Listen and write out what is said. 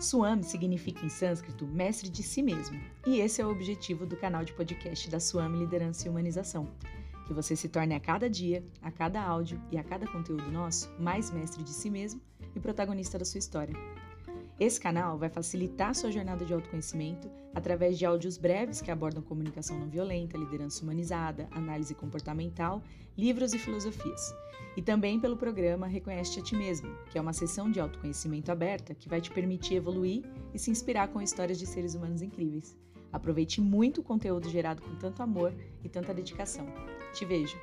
Swami significa em sânscrito mestre de si mesmo, e esse é o objetivo do canal de podcast da Swami Liderança e Humanização. Que você se torne a cada dia, a cada áudio e a cada conteúdo nosso mais mestre de si mesmo e protagonista da sua história. Esse canal vai facilitar sua jornada de autoconhecimento através de áudios breves que abordam comunicação não violenta, liderança humanizada, análise comportamental, livros e filosofias. E também pelo programa Reconhece-te a Ti Mesmo, que é uma sessão de autoconhecimento aberta que vai te permitir evoluir e se inspirar com histórias de seres humanos incríveis. Aproveite muito o conteúdo gerado com tanto amor e tanta dedicação. Te vejo!